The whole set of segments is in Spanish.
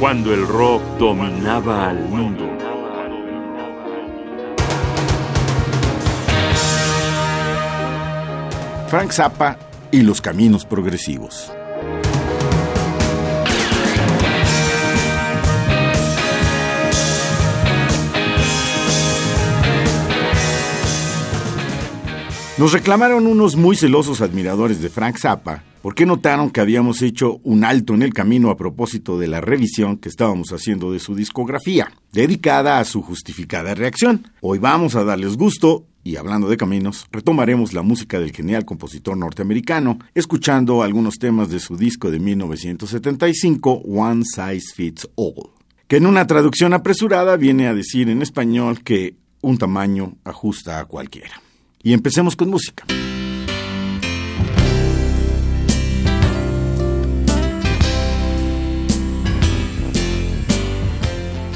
cuando el rock dominaba al mundo. Frank Zappa y los caminos progresivos. Nos reclamaron unos muy celosos admiradores de Frank Zappa porque notaron que habíamos hecho un alto en el camino a propósito de la revisión que estábamos haciendo de su discografía, dedicada a su justificada reacción. Hoy vamos a darles gusto y hablando de caminos, retomaremos la música del genial compositor norteamericano, escuchando algunos temas de su disco de 1975, One Size Fits All, que en una traducción apresurada viene a decir en español que un tamaño ajusta a cualquiera. Y empecemos con música.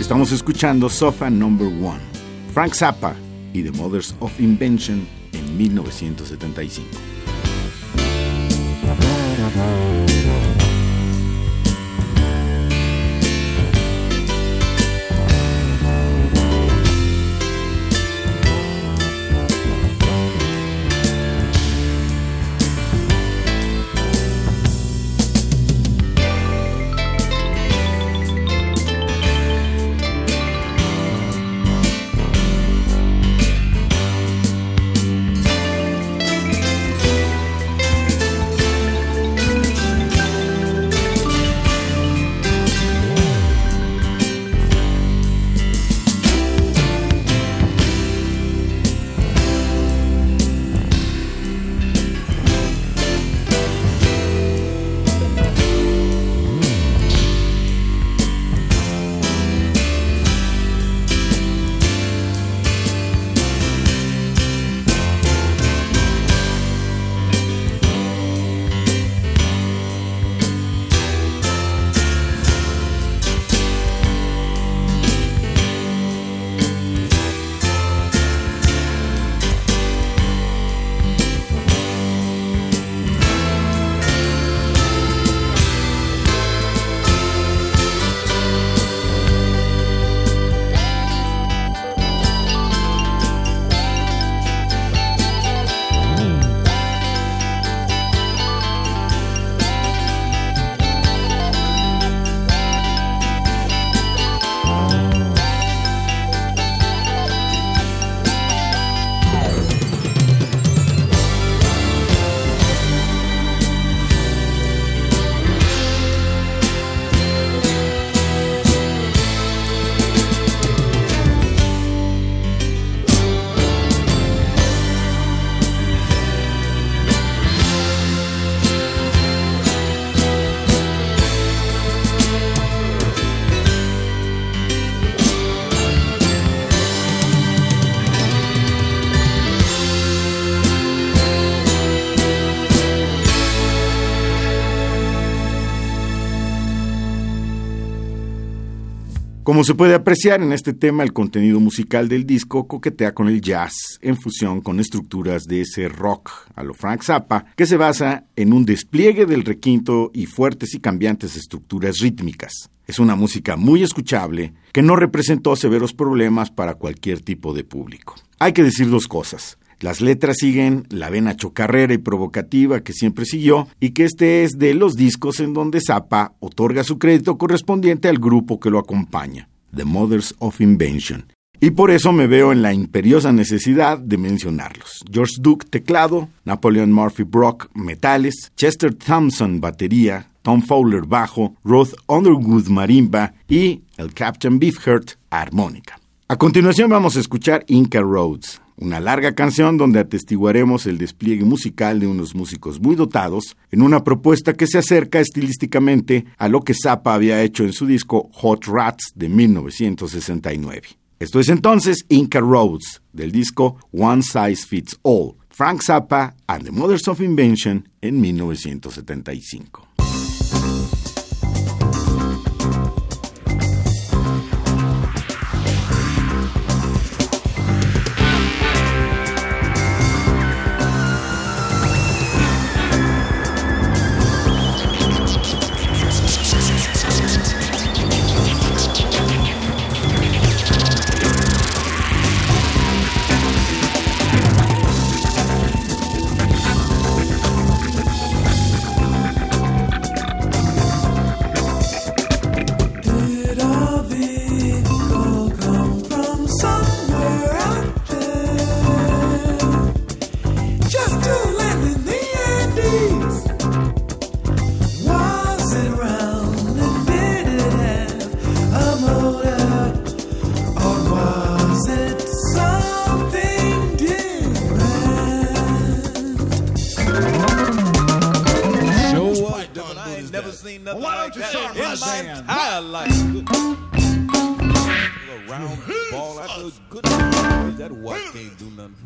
Estamos escuchando Sofa Number One, Frank Zappa y The Mothers of Invention en 1975. Como se puede apreciar en este tema, el contenido musical del disco coquetea con el jazz en fusión con estructuras de ese rock a lo Frank Zappa, que se basa en un despliegue del requinto y fuertes y cambiantes estructuras rítmicas. Es una música muy escuchable que no representó severos problemas para cualquier tipo de público. Hay que decir dos cosas. Las letras siguen la vena chocarrera y provocativa que siempre siguió y que este es de los discos en donde Zappa otorga su crédito correspondiente al grupo que lo acompaña, The Mothers of Invention. Y por eso me veo en la imperiosa necesidad de mencionarlos. George Duke, teclado, Napoleon Murphy Brock, metales, Chester Thompson, batería, Tom Fowler, bajo, Ruth Underwood, marimba y el Captain Beefheart, armónica. A continuación vamos a escuchar Inca Roads, una larga canción donde atestiguaremos el despliegue musical de unos músicos muy dotados en una propuesta que se acerca estilísticamente a lo que Zappa había hecho en su disco Hot Rats de 1969. Esto es entonces Inca Roads del disco One Size Fits All, Frank Zappa and the Mothers of Invention en 1975. Can't do nothing.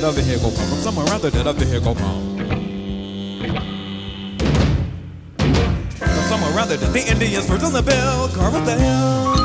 that other hair go pop. From somewhere around there that other hair go pop. From somewhere around there that the Indians first on the bill. Carve up the hill.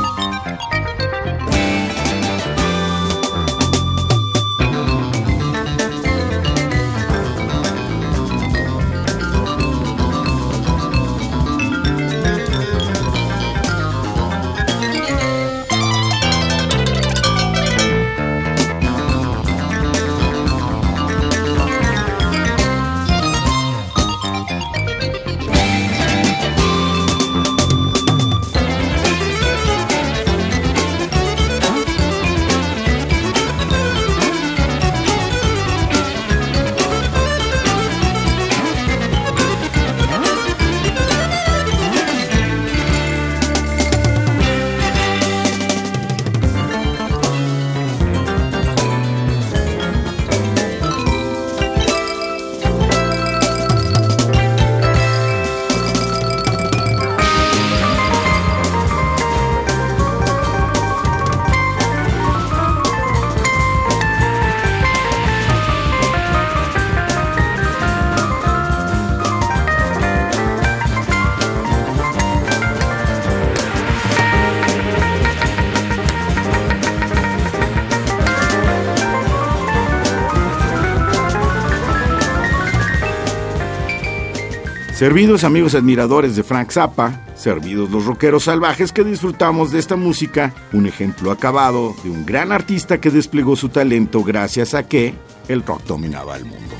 Servidos amigos admiradores de Frank Zappa, servidos los rockeros salvajes que disfrutamos de esta música, un ejemplo acabado de un gran artista que desplegó su talento gracias a que el rock dominaba el mundo.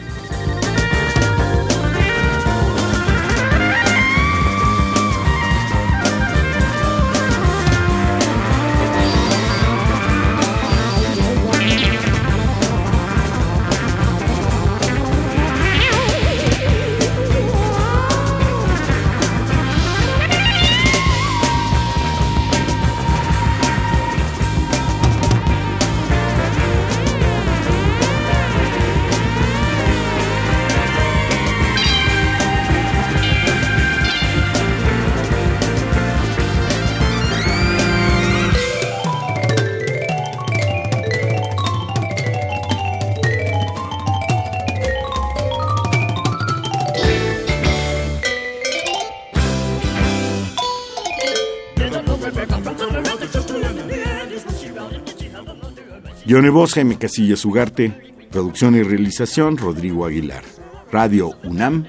Johnny Voz, Jaime Casillas Ugarte, producción y realización Rodrigo Aguilar. Radio UNAM,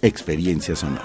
experiencia sonora.